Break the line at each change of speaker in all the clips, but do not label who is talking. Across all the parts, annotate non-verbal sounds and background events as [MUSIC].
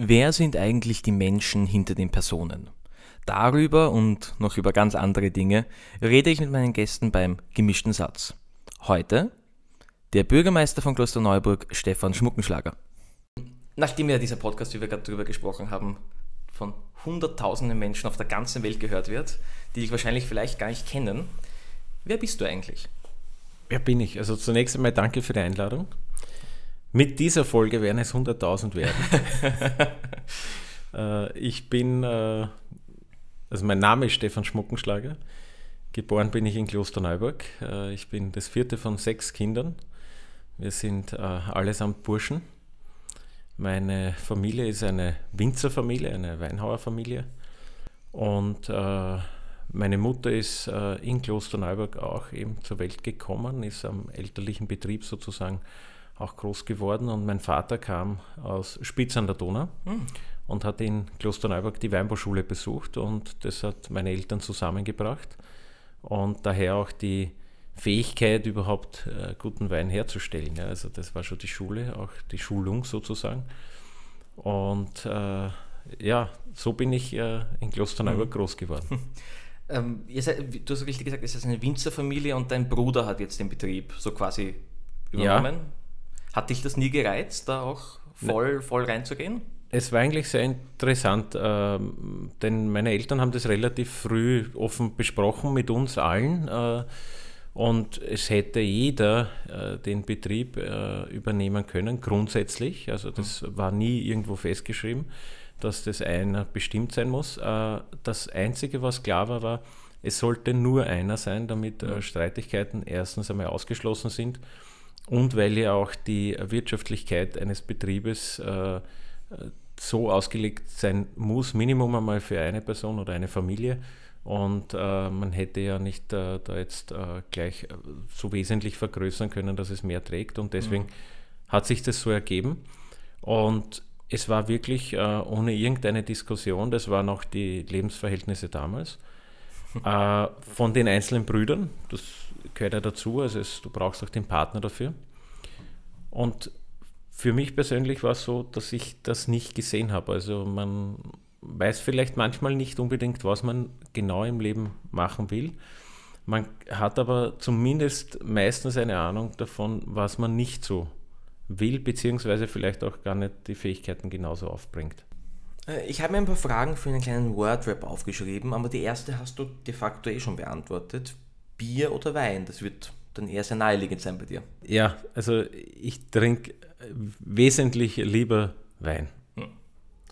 Wer sind eigentlich die Menschen hinter den Personen? Darüber und noch über ganz andere Dinge rede ich mit meinen Gästen beim gemischten Satz. Heute der Bürgermeister von Klosterneuburg, Stefan Schmuckenschlager. Nachdem ja dieser Podcast, wie wir gerade darüber gesprochen haben, von hunderttausenden Menschen auf der ganzen Welt gehört wird, die dich wahrscheinlich vielleicht gar nicht kennen, wer bist du eigentlich?
Wer bin ich? Also zunächst einmal danke für die Einladung. Mit dieser Folge werden es 100.000 werden. [LAUGHS] äh, ich bin, äh, also mein Name ist Stefan Schmuckenschlager. Geboren bin ich in Klosterneuburg. Äh, ich bin das vierte von sechs Kindern. Wir sind äh, allesamt Burschen. Meine Familie ist eine Winzerfamilie, eine Weinhauerfamilie. Und äh, meine Mutter ist äh, in Klosterneuburg auch eben zur Welt gekommen, ist am elterlichen Betrieb sozusagen auch groß geworden und mein Vater kam aus Spitz an der Donau mhm. und hat in Klosterneuburg die Weinbauschule besucht und das hat meine Eltern zusammengebracht und daher auch die Fähigkeit, überhaupt äh, guten Wein herzustellen. Ja, also das war schon die Schule, auch die Schulung sozusagen. Und äh, ja, so bin ich äh, in Klosterneuburg mhm. groß geworden. [LAUGHS]
Ähm, seid, du hast richtig gesagt, es ist eine Winzerfamilie und dein Bruder hat jetzt den Betrieb so quasi übernommen. Ja. Hat dich das nie gereizt, da auch voll, voll reinzugehen?
Es war eigentlich sehr interessant, äh, denn meine Eltern haben das relativ früh offen besprochen mit uns allen. Äh, und es hätte jeder äh, den Betrieb äh, übernehmen können, grundsätzlich. Also das mhm. war nie irgendwo festgeschrieben, dass das einer bestimmt sein muss. Äh, das Einzige, was klar war, war, es sollte nur einer sein, damit äh, Streitigkeiten erstens einmal ausgeschlossen sind und weil ja auch die Wirtschaftlichkeit eines Betriebes äh, so ausgelegt sein muss, Minimum einmal für eine Person oder eine Familie. Und äh, man hätte ja nicht äh, da jetzt äh, gleich äh, so wesentlich vergrößern können, dass es mehr trägt. Und deswegen mhm. hat sich das so ergeben. Und es war wirklich äh, ohne irgendeine Diskussion, das waren auch die Lebensverhältnisse damals, [LAUGHS] von den einzelnen Brüdern. Das gehört ja dazu, also es, du brauchst auch den Partner dafür. Und für mich persönlich war es so, dass ich das nicht gesehen habe. Also man weiß vielleicht manchmal nicht unbedingt, was man genau im Leben machen will. Man hat aber zumindest meistens eine Ahnung davon, was man nicht so will, beziehungsweise vielleicht auch gar nicht die Fähigkeiten genauso aufbringt.
Äh, ich habe mir ein paar Fragen für einen kleinen Wordrap aufgeschrieben, aber die erste hast du de facto eh schon beantwortet. Bier oder Wein? Das wird dann eher sehr naheliegend sein bei dir.
Ja, also ich trinke wesentlich lieber Wein. Hm.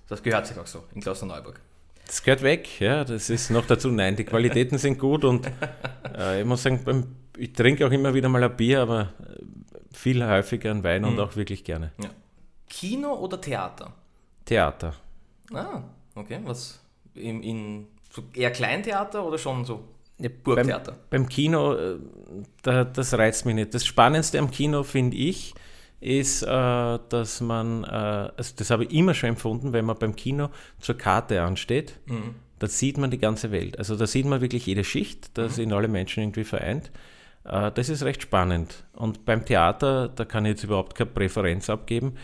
Das gehört sich auch so in Klosterneuburg.
Das gehört weg, ja, das ist noch dazu, nein, die Qualitäten sind gut und äh, ich muss sagen, beim, ich trinke auch immer wieder mal ein Bier, aber äh, viel häufiger ein Wein hm. und auch wirklich gerne. Ja.
Kino oder Theater?
Theater.
Ah, okay, was in, in so eher Kleintheater oder schon so
ja, Burgtheater. Beim, beim Kino, äh, da, das reizt mich nicht. Das Spannendste am Kino, finde ich, ist, äh, dass man, äh, also das habe ich immer schon empfunden, wenn man beim Kino zur Karte ansteht, mhm. da sieht man die ganze Welt. Also da sieht man wirklich jede Schicht, da mhm. sind alle Menschen irgendwie vereint. Äh, das ist recht spannend. Und beim Theater, da kann ich jetzt überhaupt keine Präferenz abgeben.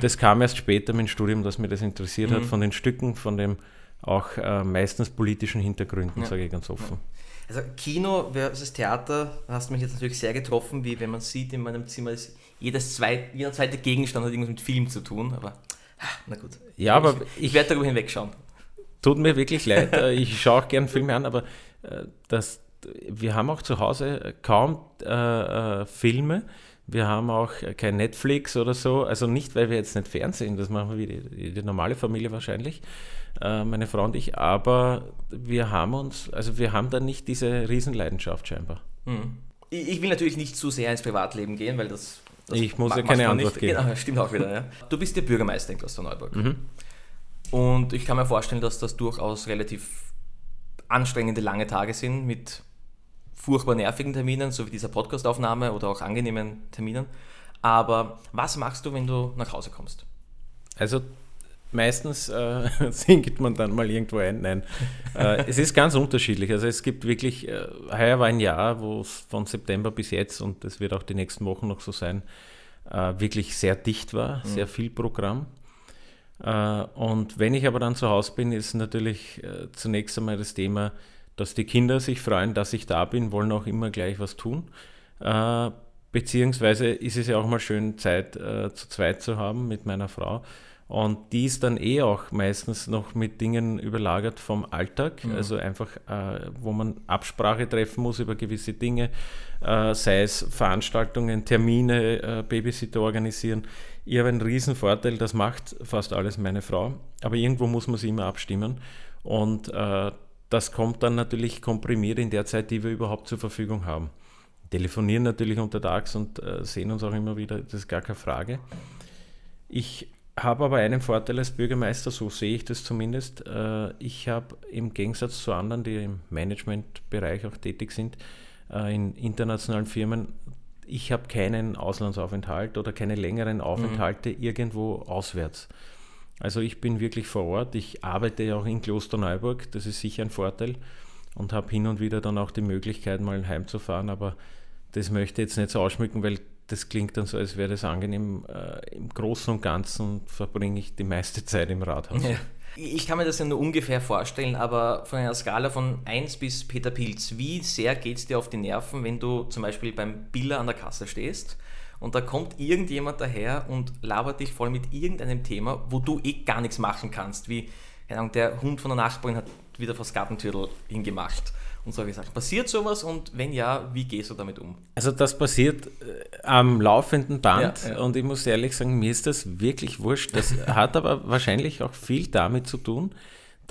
Das kam erst später mit dem Studium, dass mir das interessiert mhm. hat, von den Stücken, von dem auch äh, meistens politischen Hintergründen, ja. sage ich ganz offen. Ja.
Also Kino versus Theater hast mich jetzt natürlich sehr getroffen, wie wenn man sieht, in meinem Zimmer ist jedes zweit, jeder zweite Gegenstand hat irgendwas mit Film zu tun, aber ah, na gut.
Ja, aber
ich, ich werde darüber hinwegschauen.
Tut mir wirklich leid, äh, ich schaue auch gerne Filme an, aber äh, das, wir haben auch zu Hause kaum äh, äh, Filme. Wir haben auch kein Netflix oder so. Also nicht, weil wir jetzt nicht fernsehen, das machen wir wie die, die normale Familie wahrscheinlich. Äh, meine Frau und ich, aber wir haben uns, also wir haben da nicht diese Riesenleidenschaft scheinbar.
Hm. Ich will natürlich nicht zu sehr ins Privatleben gehen, weil das. das
ich muss ja keine Antwort nicht. geben.
Genau, [LAUGHS] stimmt auch wieder. Ja. Du bist der Bürgermeister in Klosterneuburg. Mhm. Und ich kann mir vorstellen, dass das durchaus relativ anstrengende lange Tage sind mit furchtbar nervigen Terminen, so wie dieser Podcastaufnahme oder auch angenehmen Terminen. Aber was machst du, wenn du nach Hause kommst?
Also meistens äh, [LAUGHS] singt man dann mal irgendwo ein. Nein, äh, es ist ganz unterschiedlich. Also es gibt wirklich, äh, heuer war ein Jahr, wo es von September bis jetzt, und das wird auch die nächsten Wochen noch so sein, äh, wirklich sehr dicht war, mhm. sehr viel Programm. Äh, und wenn ich aber dann zu Hause bin, ist natürlich äh, zunächst einmal das Thema, dass die Kinder sich freuen, dass ich da bin, wollen auch immer gleich was tun. Äh, beziehungsweise ist es ja auch mal schön, Zeit zu zweit zu haben mit meiner Frau. Und die ist dann eh auch meistens noch mit Dingen überlagert vom Alltag, mhm. also einfach, äh, wo man Absprache treffen muss über gewisse Dinge, äh, sei es Veranstaltungen, Termine, äh, Babysitter organisieren. Ich habe einen riesen Vorteil, das macht fast alles meine Frau, aber irgendwo muss man sie immer abstimmen und äh, das kommt dann natürlich komprimiert in der Zeit, die wir überhaupt zur Verfügung haben. Telefonieren natürlich untertags und äh, sehen uns auch immer wieder, das ist gar keine Frage. Ich habe aber einen Vorteil als Bürgermeister, so sehe ich das zumindest. Äh, ich habe im Gegensatz zu anderen, die im Managementbereich auch tätig sind, äh, in internationalen Firmen, ich habe keinen Auslandsaufenthalt oder keine längeren mhm. Aufenthalte mhm. irgendwo auswärts. Also ich bin wirklich vor Ort. Ich arbeite ja auch in Klosterneuburg, das ist sicher ein Vorteil und habe hin und wieder dann auch die Möglichkeit, mal heimzufahren, aber das möchte ich jetzt nicht so ausschmücken, weil das klingt dann so, als wäre das angenehm. Äh, Im Großen und Ganzen verbringe ich die meiste [LAUGHS] Zeit im Rathaus. Ja.
Ich kann mir das ja nur ungefähr vorstellen, aber von einer Skala von 1 bis Peter Pilz, wie sehr geht es dir auf die Nerven, wenn du zum Beispiel beim Biller an der Kasse stehst und da kommt irgendjemand daher und labert dich voll mit irgendeinem Thema, wo du eh gar nichts machen kannst, wie der Hund von der Nachbarin hat wieder vors Gartentürtel hingemacht und solche Sachen. Passiert sowas und wenn ja, wie gehst du damit um?
Also das passiert äh, am laufenden Band ja, ja. und ich muss ehrlich sagen, mir ist das wirklich wurscht. Das [LAUGHS] hat aber wahrscheinlich auch viel damit zu tun,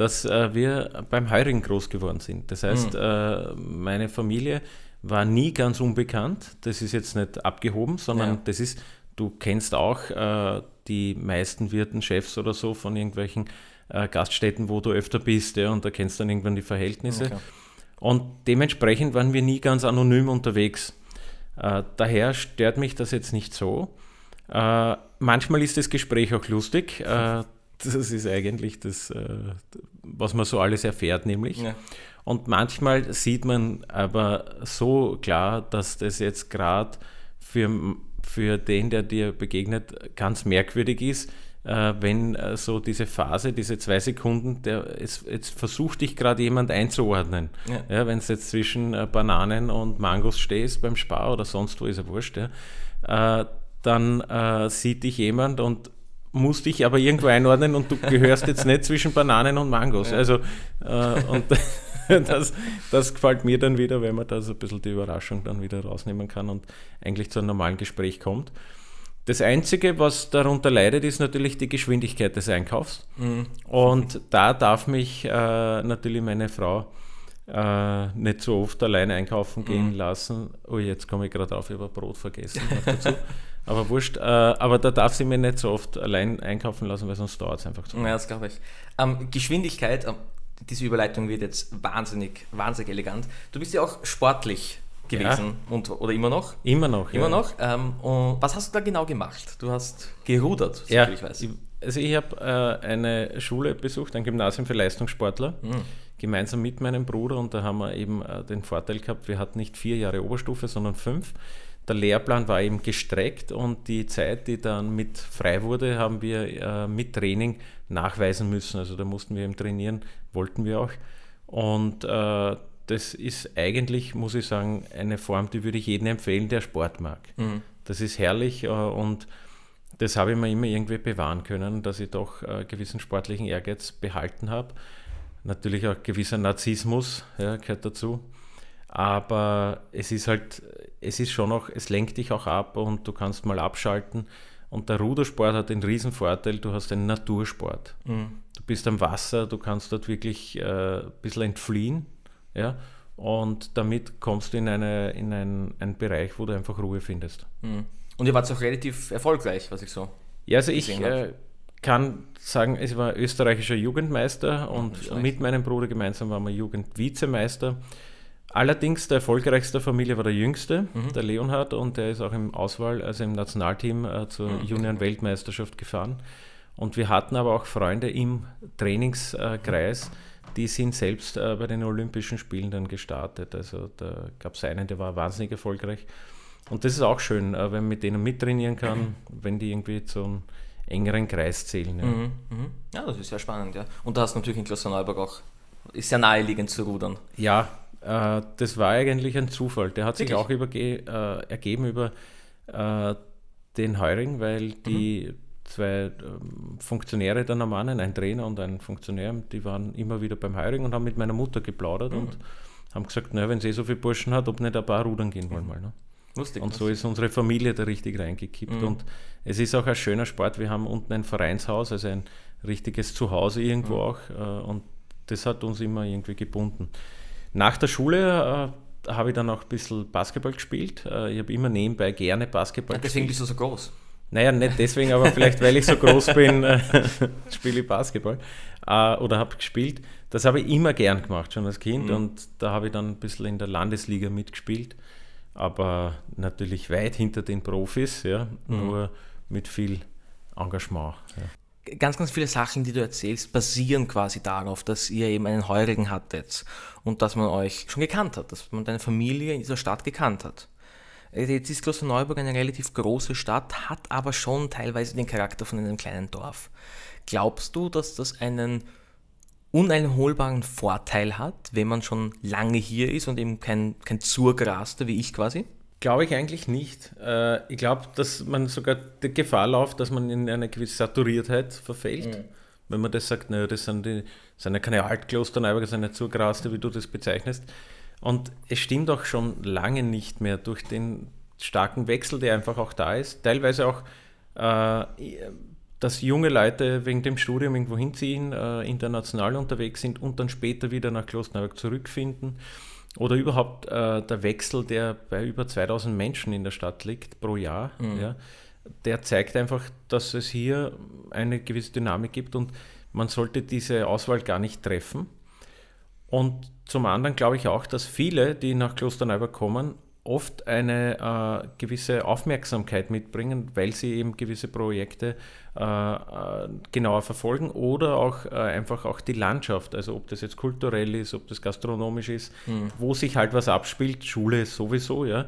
dass äh, wir beim Heurigen groß geworden sind. Das heißt, mhm. äh, meine Familie war nie ganz unbekannt. Das ist jetzt nicht abgehoben, sondern ja. das ist, du kennst auch äh, die meisten Wirten, Chefs oder so von irgendwelchen äh, Gaststätten, wo du öfter bist ja, und da kennst du dann irgendwann die Verhältnisse. Okay. Und dementsprechend waren wir nie ganz anonym unterwegs. Äh, daher stört mich das jetzt nicht so. Äh, manchmal ist das Gespräch auch lustig. Das ist eigentlich das, äh, was man so alles erfährt, nämlich. Ja. Und manchmal sieht man aber so klar, dass das jetzt gerade für, für den, der dir begegnet, ganz merkwürdig ist äh, wenn äh, so diese Phase, diese zwei Sekunden, der, es, jetzt versucht dich gerade jemand einzuordnen. Ja. ja wenn es jetzt zwischen Bananen und Mangos stehst beim Spar oder sonst wo, ist ja wurscht, ja, dann äh, sieht dich jemand und muss dich aber irgendwo einordnen und du gehörst jetzt nicht zwischen Bananen und Mangos. Ja. Also, äh, und [LAUGHS] das, das gefällt mir dann wieder, wenn man da so ein bisschen die Überraschung dann wieder rausnehmen kann und eigentlich zu einem normalen Gespräch kommt. Das Einzige, was darunter leidet, ist natürlich die Geschwindigkeit des Einkaufs. Mhm. Und da darf mich äh, natürlich meine Frau äh, nicht so oft alleine einkaufen gehen mhm. lassen. Oh, jetzt komme ich gerade auf, ich habe Brot vergessen. [LAUGHS] aber wurscht, äh, aber da darf sie mir nicht so oft allein einkaufen lassen, weil sonst dauert es einfach zu.
Ja, das glaube ich. Ähm, Geschwindigkeit, ähm, diese Überleitung wird jetzt wahnsinnig, wahnsinnig elegant. Du bist ja auch sportlich gewesen ja. und, oder immer noch?
Immer noch.
Immer ja. noch. Ähm, und was hast du da genau gemacht? Du hast gerudert,
so ja. ich weiß. Also ich habe äh, eine Schule besucht, ein Gymnasium für Leistungssportler, mhm. gemeinsam mit meinem Bruder und da haben wir eben äh, den Vorteil gehabt, wir hatten nicht vier Jahre Oberstufe, sondern fünf. Der Lehrplan war eben gestreckt und die Zeit, die dann mit frei wurde, haben wir äh, mit Training nachweisen müssen. Also da mussten wir eben trainieren, wollten wir auch. Und äh, das ist eigentlich, muss ich sagen, eine Form, die würde ich jedem empfehlen, der Sport mag. Mhm. Das ist herrlich äh, und das habe ich mir immer irgendwie bewahren können, dass ich doch äh, gewissen sportlichen Ehrgeiz behalten habe. Natürlich auch gewisser Narzissmus ja, gehört dazu. Aber es ist halt, es ist schon auch, es lenkt dich auch ab und du kannst mal abschalten. Und der Rudersport hat den riesen Vorteil, du hast einen Natursport. Mhm. Du bist am Wasser, du kannst dort wirklich äh, ein bisschen entfliehen ja? Und damit kommst du in, eine, in einen, einen Bereich, wo du einfach Ruhe findest.
Mhm. Und ihr wart auch relativ erfolgreich, was ich so.
Ja, also ich äh, kann sagen, es war österreichischer Jugendmeister und mit meinem Bruder gemeinsam waren wir Jugendvizemeister. Allerdings der erfolgreichste Familie war der jüngste, mhm. der Leonhard, und der ist auch im Auswahl, also im Nationalteam äh, zur mhm. Junioren-Weltmeisterschaft gefahren. Und wir hatten aber auch Freunde im Trainingskreis. Die sind selbst äh, bei den Olympischen Spielen dann gestartet. Also da gab es einen, der war wahnsinnig erfolgreich. Und das ist auch schön, äh, wenn man mit denen mittrainieren kann, [CLEARS THROAT] wenn die irgendwie zum engeren Kreis zählen.
Ja. Mhm, mhm. ja, das ist sehr spannend, ja. Und da hast du natürlich in Klosterneuburg auch, ist sehr naheliegend zu rudern.
Ja, äh, das war eigentlich ein Zufall. Der hat Wirklich? sich auch überge äh, ergeben über äh, den Heuring, weil die mhm. zwei ähm, Funktionäre der Normannen, ein Trainer und ein Funktionär, die waren immer wieder beim Heuring und haben mit meiner Mutter geplaudert mhm. und haben gesagt, naja, wenn sie eh so viele Burschen hat, ob nicht ein paar rudern gehen wollen mal. Ne? Lustig. Und so ist unsere Familie da richtig reingekippt. Mhm. Und es ist auch ein schöner Sport. Wir haben unten ein Vereinshaus, also ein richtiges Zuhause irgendwo mhm. auch. Äh, und das hat uns immer irgendwie gebunden. Nach der Schule äh, habe ich dann auch ein bisschen Basketball gespielt. Äh, ich habe immer nebenbei gerne Basketball ja,
deswegen
gespielt.
bist du so groß.
Naja, nicht deswegen, aber vielleicht weil ich so groß bin, äh, [LAUGHS] spiele ich Basketball äh, oder habe gespielt. Das habe ich immer gern gemacht, schon als Kind. Mhm. Und da habe ich dann ein bisschen in der Landesliga mitgespielt. Aber natürlich weit hinter den Profis, ja, mhm. nur mit viel Engagement. Ja
ganz, ganz viele Sachen, die du erzählst, basieren quasi darauf, dass ihr eben einen Heurigen hattet und dass man euch schon gekannt hat, dass man deine Familie in dieser Stadt gekannt hat. Jetzt ist Klosterneuburg eine relativ große Stadt, hat aber schon teilweise den Charakter von einem kleinen Dorf. Glaubst du, dass das einen uneinholbaren Vorteil hat, wenn man schon lange hier ist und eben kein, kein Zurgraster wie ich quasi?
Glaube ich eigentlich nicht. Äh, ich glaube, dass man sogar die Gefahr läuft, dass man in eine gewisse Saturiertheit verfällt. Mhm. Wenn man das sagt, naja, das sind, die, sind ja keine Altkloster, das sind ja Zugraste, wie du das bezeichnest. Und es stimmt auch schon lange nicht mehr durch den starken Wechsel, der einfach auch da ist. Teilweise auch, äh, dass junge Leute wegen dem Studium irgendwo hinziehen, äh, international unterwegs sind und dann später wieder nach Klosterneuburg zurückfinden oder überhaupt äh, der Wechsel, der bei über 2000 Menschen in der Stadt liegt pro Jahr, mhm. ja, der zeigt einfach, dass es hier eine gewisse Dynamik gibt und man sollte diese Auswahl gar nicht treffen. Und zum anderen glaube ich auch, dass viele, die nach Klosterneuburg kommen, oft eine äh, gewisse Aufmerksamkeit mitbringen, weil sie eben gewisse Projekte äh, äh, genauer verfolgen oder auch äh, einfach auch die Landschaft, also ob das jetzt kulturell ist, ob das gastronomisch ist, mhm. wo sich halt was abspielt, Schule sowieso, ja,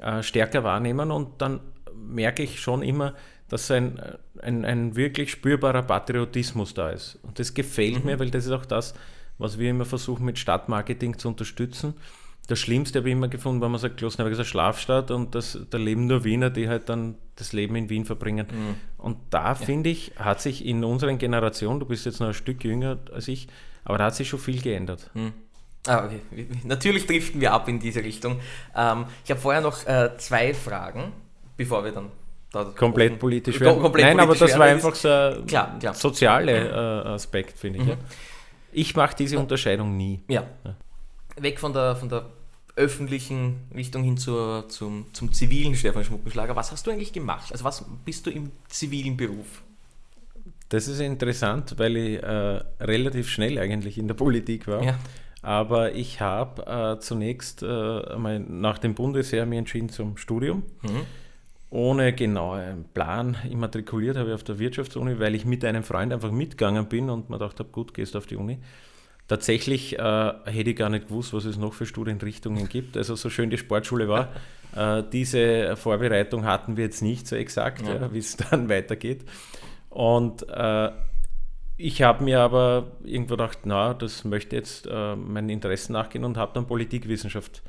äh, stärker wahrnehmen und dann merke ich schon immer, dass ein, ein, ein wirklich spürbarer Patriotismus da ist. Und das gefällt mhm. mir, weil das ist auch das, was wir immer versuchen mit Stadtmarketing zu unterstützen das Schlimmste habe ich immer gefunden, wenn man sagt, Klosterneuburg ist eine Schlafstadt und das, da leben nur Wiener, die halt dann das Leben in Wien verbringen. Mhm. Und da ja. finde ich, hat sich in unseren Generationen, du bist jetzt noch ein Stück jünger als ich, aber da hat sich schon viel geändert. Mhm.
Ah, okay. Natürlich driften wir ab in diese Richtung. Ähm, ich habe vorher noch äh, zwei Fragen, bevor wir dann
komplett offen, politisch werden. Komplett Nein, politisch aber das war einfach so ein klar, klar. sozialer äh, Aspekt, finde ich. Mhm. Ja. Ich mache diese Unterscheidung nie.
Ja. ja weg von der, von der öffentlichen Richtung hin zur, zum, zum zivilen Stefan Schmuckenschlager. Was hast du eigentlich gemacht? Also was bist du im zivilen Beruf?
Das ist interessant, weil ich äh, relativ schnell eigentlich in der Politik war. Ja. Aber ich habe äh, zunächst äh, nach dem Bundesheer mich entschieden zum Studium. Mhm. Ohne genauen Plan immatrikuliert habe ich auf der Wirtschaftsuni, weil ich mit einem Freund einfach mitgegangen bin und mir gedacht habe, gut, gehst auf die Uni. Tatsächlich äh, hätte ich gar nicht gewusst, was es noch für Studienrichtungen gibt. Also so schön die Sportschule war, [LAUGHS] äh, diese Vorbereitung hatten wir jetzt nicht so exakt, ja. ja, wie es dann [LAUGHS] weitergeht. Und äh, ich habe mir aber irgendwo gedacht, na, das möchte jetzt äh, meinen Interessen nachgehen und habe dann Politikwissenschaft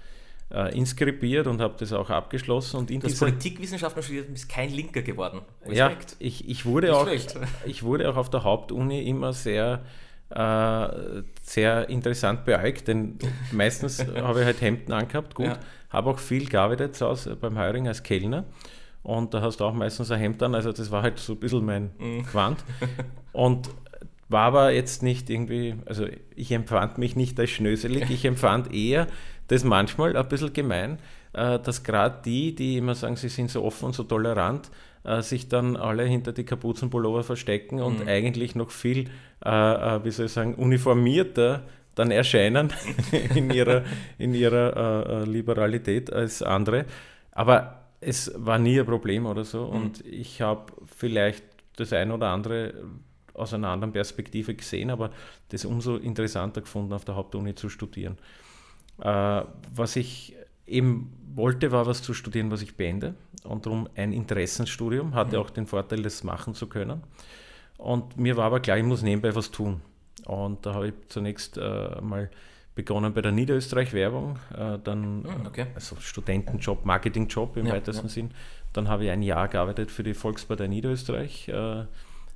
äh, inskribiert und habe das auch abgeschlossen. Und in
du hast Politikwissenschaften studiert und bist kein Linker geworden.
Respekt. Ja, ich, ich, wurde auch, ich wurde auch auf der Hauptuni immer sehr äh, sehr interessant beäugt, denn meistens [LAUGHS] habe ich halt Hemden angehabt, gut, ja. habe auch viel gearbeitet Hause beim Hiring als Kellner und da hast du auch meistens ein Hemd an, also das war halt so ein bisschen mein mhm. Quant [LAUGHS] und war aber jetzt nicht irgendwie, also ich empfand mich nicht als schnöselig, ich empfand eher das manchmal ein bisschen gemein, äh, dass gerade die, die immer sagen, sie sind so offen und so tolerant, äh, sich dann alle hinter die Kapuzenpullover verstecken und mhm. eigentlich noch viel, äh, äh, wie soll ich sagen, uniformierter dann erscheinen [LAUGHS] in ihrer, in ihrer äh, äh, Liberalität als andere. Aber es war nie ein Problem oder so. Mhm. Und ich habe vielleicht das eine oder andere aus einer anderen Perspektive gesehen, aber das umso interessanter gefunden, auf der Hauptuni zu studieren. Äh, was ich eben wollte, war was zu studieren, was ich beende und darum ein Interessenstudium, hatte mhm. auch den Vorteil, das machen zu können. Und mir war aber klar, ich muss nebenbei was tun. Und da habe ich zunächst äh, mal begonnen bei der Niederösterreich-Werbung, äh, dann mhm, okay. also Studentenjob, Marketingjob im ja, weitesten ja. Sinn. Dann habe ich ein Jahr gearbeitet für die Volkspartei Niederösterreich äh, äh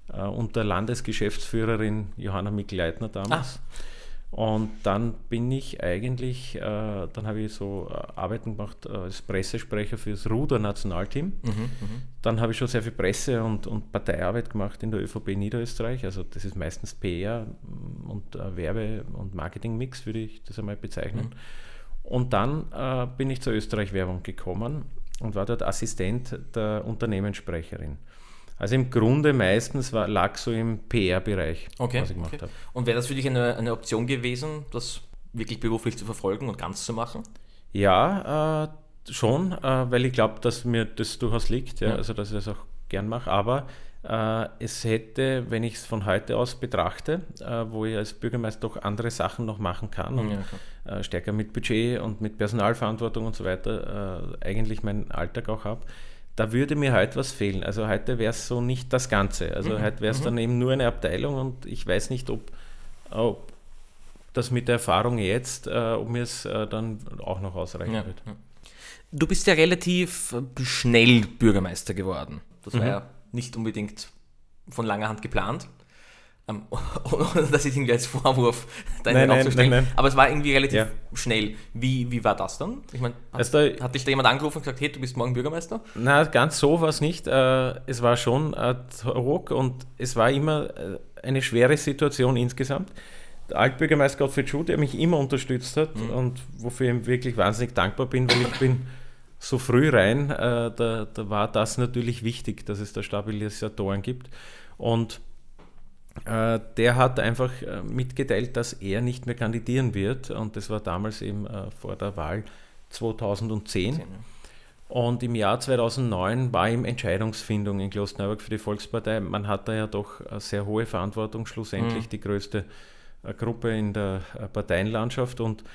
unter Landesgeschäftsführerin Johanna Mikl-Leitner damals. Ah. Und dann bin ich eigentlich, äh, dann habe ich so äh, Arbeiten gemacht äh, als Pressesprecher für das Ruder-Nationalteam. Mhm, mhm, dann habe ich schon sehr viel Presse- und, und Parteiarbeit gemacht in der ÖVP Niederösterreich. Also das ist meistens PR und äh, Werbe- und Marketing-Mix, würde ich das einmal bezeichnen. Mhm. Und dann äh, bin ich zur Österreich-Werbung gekommen und war dort Assistent der Unternehmenssprecherin. Also im Grunde meistens war, lag so im PR-Bereich,
okay, was ich gemacht okay. habe. Und wäre das für dich eine, eine Option gewesen, das wirklich beruflich zu verfolgen und ganz zu machen?
Ja, äh, schon, äh, weil ich glaube, dass mir das durchaus liegt, ja, ja. also dass ich das auch gern mache. Aber äh, es hätte, wenn ich es von heute aus betrachte, äh, wo ich als Bürgermeister doch andere Sachen noch machen kann und ja, äh, stärker mit Budget und mit Personalverantwortung und so weiter äh, eigentlich meinen Alltag auch habe, da würde mir heute was fehlen. Also heute wäre es so nicht das Ganze. Also mhm. heute wäre es mhm. dann eben nur eine Abteilung und ich weiß nicht, ob, ob das mit der Erfahrung jetzt, äh, ob mir es äh, dann auch noch ausreichen ja. wird.
Du bist ja relativ schnell Bürgermeister geworden. Das war mhm. ja nicht unbedingt von langer Hand geplant. Ähm, [LAUGHS] das ist irgendwie als Vorwurf [LAUGHS]
nein, nein, nein, nein,
Aber es war irgendwie relativ ja. schnell. Wie, wie war das dann? Ich meine, hat, also da, hat dich da jemand angerufen und gesagt, hey, du bist morgen Bürgermeister?
Na, ganz so war es nicht. Äh, es war schon ad hoc und es war immer äh, eine schwere Situation insgesamt. Der Altbürgermeister Gottfried Schuh, der mich immer unterstützt hat mhm. und wofür ich ihm wirklich wahnsinnig dankbar bin, weil ich bin so früh rein, äh, da, da war das natürlich wichtig, dass es da Stabilisatoren gibt. Und äh, der hat einfach äh, mitgeteilt, dass er nicht mehr kandidieren wird. Und das war damals eben äh, vor der Wahl 2010. Und im Jahr 2009 war ihm Entscheidungsfindung in Klosterneuburg für die Volkspartei. Man hat da ja doch sehr hohe Verantwortung, schlussendlich mhm. die größte Gruppe in der Parteienlandschaft. Und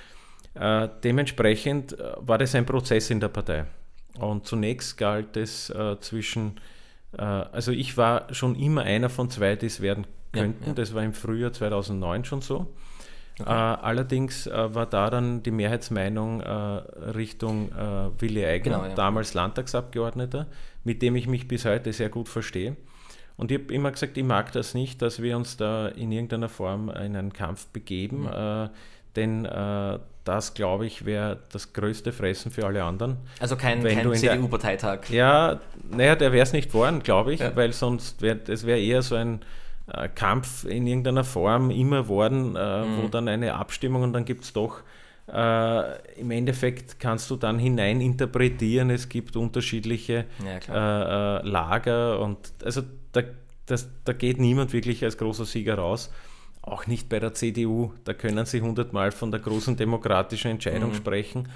äh, dementsprechend war das ein Prozess in der Partei. Und zunächst galt es äh, zwischen, äh, also ich war schon immer einer von zwei, die es werden könnten. Ja, ja. Das war im Frühjahr 2009 schon so. Okay. Äh, allerdings äh, war da dann die Mehrheitsmeinung äh, Richtung äh, Willi Eigner, genau, ja. damals Landtagsabgeordneter, mit dem ich mich bis heute sehr gut verstehe. Und ich habe immer gesagt, ich mag das nicht, dass wir uns da in irgendeiner Form in einen Kampf begeben, mhm. denn äh, das, glaube ich, wäre das größte Fressen für alle anderen.
Also kein, kein CDU-Parteitag.
Ja, naja, der wäre es nicht geworden, glaube ich, weil sonst wäre es wär eher so ein äh, Kampf in irgendeiner Form immer worden, äh, mhm. wo dann eine Abstimmung und dann gibt es doch äh, im Endeffekt kannst du dann hinein interpretieren, es gibt unterschiedliche ja, äh, äh, Lager und also da, das, da geht niemand wirklich als großer Sieger raus. Auch nicht bei der CDU, da können sie hundertmal von der großen demokratischen Entscheidung mhm. sprechen.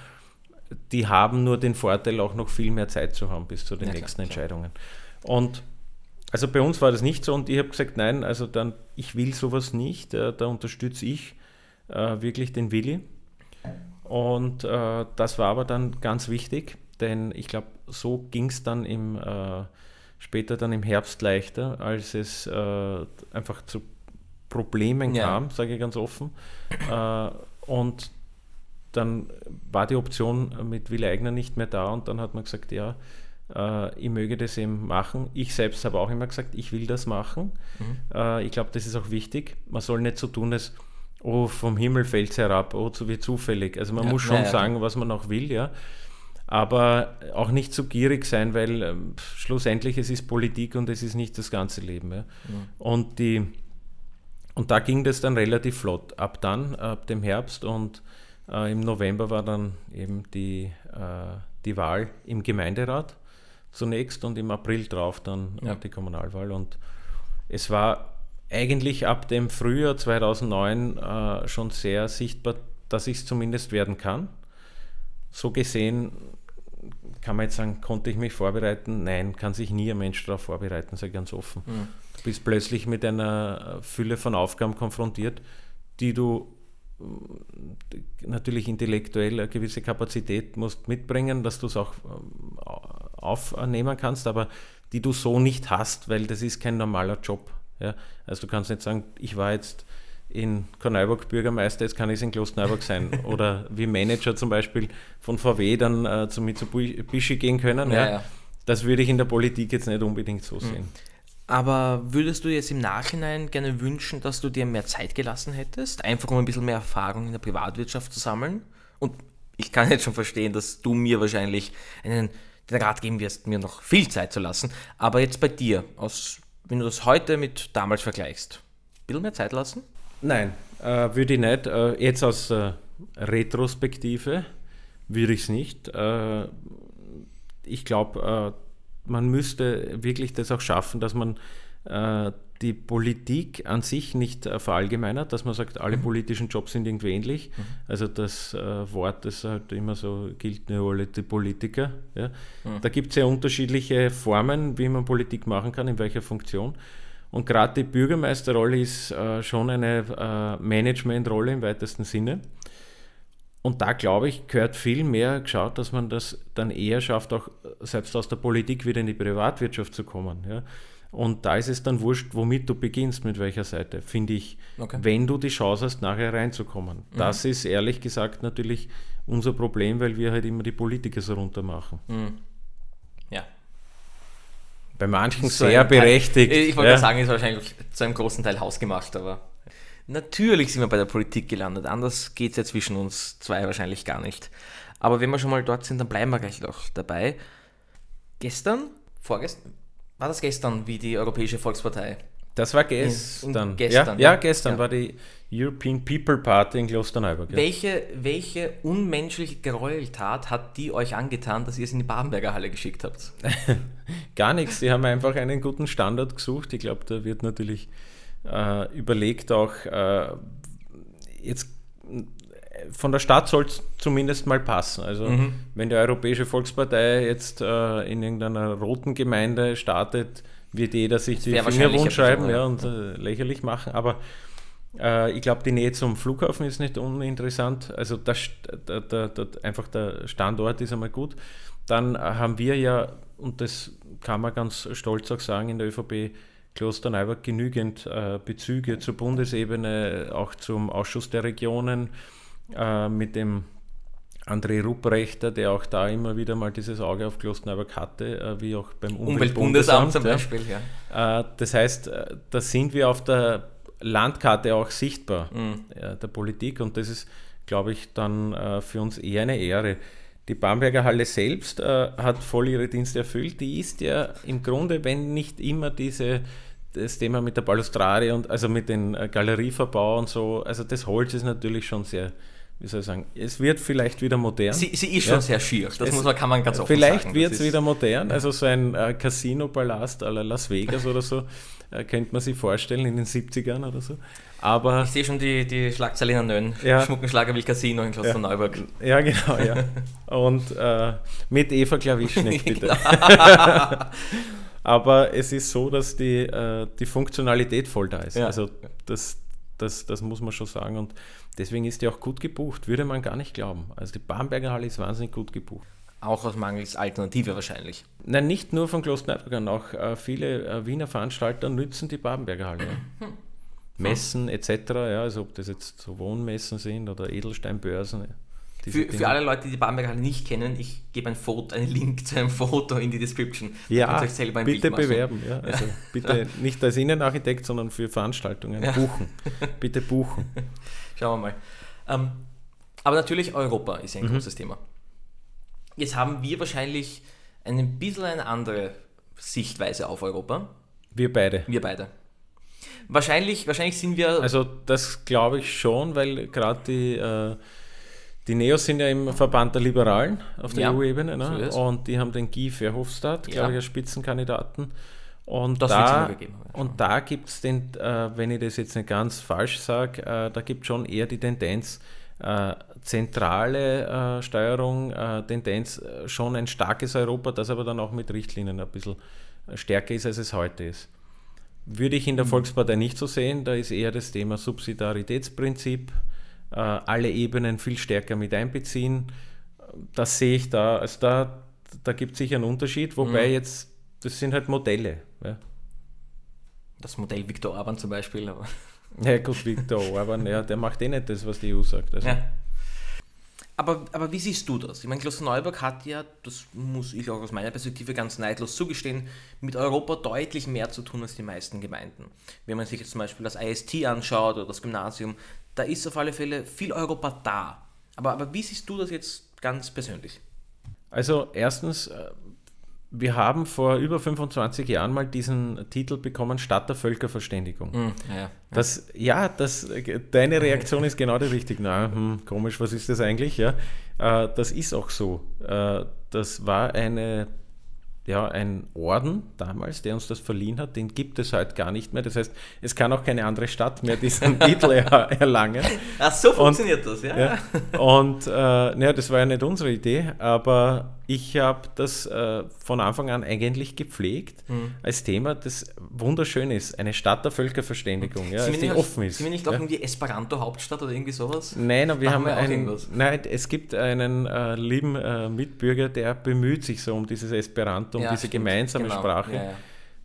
Die haben nur den Vorteil, auch noch viel mehr Zeit zu haben bis zu den ja, nächsten klar, Entscheidungen. Und also bei uns war das nicht so und ich habe gesagt, nein, also dann, ich will sowas nicht, äh, da unterstütze ich äh, wirklich den Willi. Und äh, das war aber dann ganz wichtig, denn ich glaube, so ging es dann im, äh, später dann im Herbst leichter, als es äh, einfach zu Problemen ja. kam, sage ich ganz offen. Äh, und dann war die Option mit Willi Eigner nicht mehr da und dann hat man gesagt, ja, äh, ich möge das eben machen. Ich selbst habe auch immer gesagt, ich will das machen. Mhm. Äh, ich glaube, das ist auch wichtig. Man soll nicht so tun, als oh, vom Himmel fällt es herab, oh, so wie zufällig. Also man ja, muss schon ja, sagen, was man auch will, ja. Aber auch nicht zu gierig sein, weil äh, schlussendlich es ist Politik und es ist nicht das ganze Leben. Ja. Mhm. Und, die, und da ging das dann relativ flott. Ab dann, ab dem Herbst und äh, im November war dann eben die, äh, die Wahl im Gemeinderat zunächst und im April drauf dann ja. die Kommunalwahl. Und es war eigentlich ab dem Frühjahr 2009 äh, schon sehr sichtbar, dass ich es zumindest werden kann. So gesehen kann man jetzt sagen, konnte ich mich vorbereiten? Nein, kann sich nie ein Mensch darauf vorbereiten, ich ganz offen. Mhm. Du bist plötzlich mit einer Fülle von Aufgaben konfrontiert, die du natürlich intellektuell eine gewisse Kapazität musst mitbringen, dass du es auch ähm, aufnehmen kannst, aber die du so nicht hast, weil das ist kein normaler Job. Ja? Also du kannst nicht sagen, ich war jetzt in Korneuburg Bürgermeister, jetzt kann ich es in Klosterneuburg sein. [LAUGHS] Oder wie Manager zum Beispiel von VW dann äh, zu Mitsubishi gehen können. Ja, ja. Das würde ich in der Politik jetzt nicht unbedingt so mhm.
Aber würdest du jetzt im Nachhinein gerne wünschen, dass du dir mehr Zeit gelassen hättest, einfach um ein bisschen mehr Erfahrung in der Privatwirtschaft zu sammeln? Und ich kann jetzt schon verstehen, dass du mir wahrscheinlich einen, den Rat geben wirst, mir noch viel Zeit zu lassen. Aber jetzt bei dir, aus, wenn du das heute mit damals vergleichst, ein bisschen mehr Zeit lassen?
Nein, äh, würde ich nicht. Äh, jetzt aus äh, Retrospektive würde ich es nicht. Äh, ich glaube, äh, man müsste wirklich das auch schaffen, dass man äh, die Politik an sich nicht verallgemeinert, dass man sagt, alle mhm. politischen Jobs sind irgendwie ähnlich. Mhm. Also das Wort, das halt immer so gilt, nur alle die Politiker. Ja. Mhm. Da gibt es ja unterschiedliche Formen, wie man Politik machen kann, in welcher Funktion. Und gerade die Bürgermeisterrolle ist äh, schon eine äh, Managementrolle im weitesten Sinne. Und da glaube ich, gehört viel mehr geschaut, dass man das dann eher schafft, auch selbst aus der Politik wieder in die Privatwirtschaft zu kommen. Ja. Und da ist es dann wurscht, womit du beginnst, mit welcher Seite, finde ich, okay. wenn du die Chance hast, nachher reinzukommen. Mhm. Das ist ehrlich gesagt natürlich unser Problem, weil wir halt immer die Politiker so runter machen. Mhm.
Ja,
bei manchen so sehr berechtigt.
Teil, ich wollte ja. sagen, ist wahrscheinlich zu einem großen Teil hausgemacht, aber natürlich sind wir bei der Politik gelandet. Anders geht es ja zwischen uns zwei wahrscheinlich gar nicht. Aber wenn wir schon mal dort sind, dann bleiben wir gleich noch dabei. Gestern, vorgestern, war das gestern, wie die Europäische Volkspartei
das war gestern. Gestern ja, ja, gestern ja. war die European People Party in Klosterneuburg.
Ja. Welche, welche unmenschliche Gräueltat hat die euch angetan, dass ihr es in die Babenberger Halle geschickt habt? [LAUGHS]
Gar nichts. Die haben einfach einen guten Standard gesucht. Ich glaube, da wird natürlich äh, überlegt auch, äh, jetzt von der Stadt soll es zumindest mal passen. Also mhm. wenn die Europäische Volkspartei jetzt äh, in irgendeiner roten Gemeinde startet, wird jeder sich die Finger wundschreiben ja, und äh, lächerlich machen. Aber äh, ich glaube, die Nähe zum Flughafen ist nicht uninteressant. Also das, der, der, der, einfach der Standort ist einmal gut. Dann haben wir ja, und das kann man ganz stolz auch sagen, in der ÖVP Klosterneuburg genügend äh, Bezüge zur Bundesebene, auch zum Ausschuss der Regionen äh, mit dem André Rupprechter, der auch da immer wieder mal dieses Auge auf Klosterneuburg hatte, äh, wie auch beim Umweltbundesamt, Umweltbundesamt zum Beispiel. Ja. Äh, das heißt, äh, da sind wir auf der Landkarte auch sichtbar, mhm. der Politik, und das ist, glaube ich, dann für uns eher eine Ehre. Die Bamberger Halle selbst hat voll ihre Dienste erfüllt. Die ist ja im Grunde, wenn nicht immer diese das Thema mit der Balustrade und also mit dem Galerieverbau und so, also das Holz ist natürlich schon sehr, wie soll ich sagen, es wird vielleicht wieder modern.
Sie, sie ist schon ja. sehr schier, das muss man, kann man ganz
offen vielleicht sagen. Vielleicht wird es wieder modern, also so ein äh, Casino-Palast à la Las Vegas oder so, [LAUGHS] äh, könnte man sich vorstellen in den 70ern oder so. Aber
ich sehe schon die, die Schlagzeile in Nön, ja. Schmuckenschlager wie Casino in Kloster
ja.
Neuburg.
Ja, genau, ja. Und äh, mit Eva Klawischnik, [LAUGHS] bitte. Aber es ist so, dass die, äh, die Funktionalität voll da ist. Ja. Also das, das, das muss man schon sagen. Und deswegen ist die auch gut gebucht, würde man gar nicht glauben. Also die Bamberger Halle ist wahnsinnig gut gebucht.
Auch aus mangels Alternative wahrscheinlich.
Nein, nicht nur von Klosterneuburg, auch äh, viele äh, Wiener Veranstalter nützen die Babenberger Halle. [LAUGHS] Messen etc., ja, also ob das jetzt so Wohnmessen sind oder Edelsteinbörsen.
Für, für, alle Leute, die die Bamberger Halle nicht kennen, ich gebe ein Foto, einen Link zu einem [LAUGHS] Foto in die Description.
Ja, bitte bewerben. Ja. Also bitte [LAUGHS] nicht als Innenarchitekt, sondern für Veranstaltungen ja. buchen. Bitte buchen. [LAUGHS]
Schauen wir mal. Ähm, aber natürlich Europa ist ein mhm. großes Thema. Jetzt haben wir wahrscheinlich ein bisschen eine andere Sichtweise auf Europa.
Wir beide.
Wir beide. Wahrscheinlich, wahrscheinlich sind wir.
Also das glaube ich schon, weil gerade die, äh, die Neos sind ja im Verband der Liberalen auf der ja, EU-Ebene ne? so und die haben den Guy Verhofstadt, glaube ich, als Spitzenkandidaten. Und das da, und da gibt es den, äh, wenn ich das jetzt nicht ganz falsch sage, äh, da gibt es schon eher die Tendenz, äh, zentrale äh, Steuerung, äh, Tendenz äh, schon ein starkes Europa, das aber dann auch mit Richtlinien ein bisschen stärker ist, als es heute ist. Würde ich in der mhm. Volkspartei nicht so sehen, da ist eher das Thema Subsidiaritätsprinzip alle Ebenen viel stärker mit einbeziehen. Das sehe ich da, also da, da gibt es sicher einen Unterschied, wobei mhm. jetzt, das sind halt Modelle. Ja.
Das Modell Viktor Orban zum Beispiel. Aber. [LAUGHS]
Ja gut, Viktor Orban, ja, der macht eh nicht das, was die EU sagt. Also. Ja.
Aber, aber wie siehst du das? Ich meine, Klosterneuburg hat ja, das muss ich auch aus meiner Perspektive ganz neidlos zugestehen, mit Europa deutlich mehr zu tun als die meisten Gemeinden. Wenn man sich jetzt zum Beispiel das IST anschaut oder das Gymnasium, da ist auf alle Fälle viel Europa da. Aber, aber wie siehst du das jetzt ganz persönlich?
Also erstens, äh, wir haben vor über 25 Jahren mal diesen Titel bekommen, Stadt der Völkerverständigung. Mm, ja, das, ja, das, deine Reaktion ist genau die richtige. Na, hm, komisch, was ist das eigentlich? Ja, äh, das ist auch so. Äh, das war eine ja, ein Orden damals, der uns das verliehen hat, den gibt es heute gar nicht mehr. Das heißt, es kann auch keine andere Stadt mehr diesen [LAUGHS] Titel er, erlangen.
Ach, so funktioniert und, das, ja.
ja und äh, ja, das war ja nicht unsere Idee, aber ich habe das äh, von Anfang an eigentlich gepflegt mhm. als Thema, das wunderschön ist. Eine Stadt der Völkerverständigung, ja,
die offen ist. Sind wir nicht auch ja? irgendwie Esperanto-Hauptstadt oder irgendwie sowas?
Nein, aber wir haben, wir ein, nein, es gibt einen äh, lieben äh, Mitbürger, der bemüht sich so um dieses Esperanto, um ja, diese stimmt. gemeinsame genau. Sprache.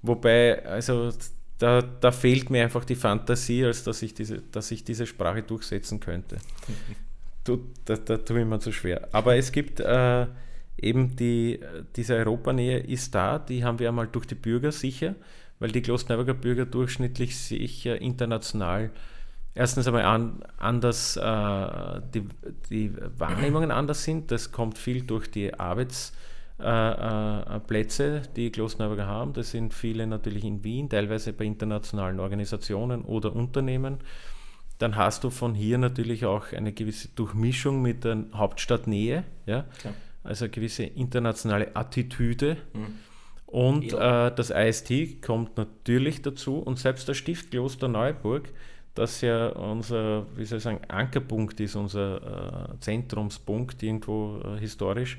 Wobei, also da, da, fehlt mir einfach die Fantasie, als dass ich diese, dass ich diese Sprache durchsetzen könnte. [LAUGHS] da, da, da tue ich mir zu schwer. Aber es gibt äh, eben die, diese Europanähe ist da, die haben wir einmal durch die Bürger sicher, weil die Klosterneuburger Bürger durchschnittlich sicher international erstens einmal an, anders, äh, die, die Wahrnehmungen anders sind. Das kommt viel durch die Arbeitsplätze, äh, äh, die Klosterneuburger haben. Das sind viele natürlich in Wien, teilweise bei internationalen Organisationen oder Unternehmen. Dann hast du von hier natürlich auch eine gewisse Durchmischung mit der Hauptstadtnähe. Ja? Klar also eine gewisse internationale Attitüde. Mhm. Und ja. äh, das IST kommt natürlich dazu und selbst das Stift Kloster Neuburg, das ja unser, wie soll ich sagen, Ankerpunkt ist, unser äh, Zentrumspunkt irgendwo äh, historisch,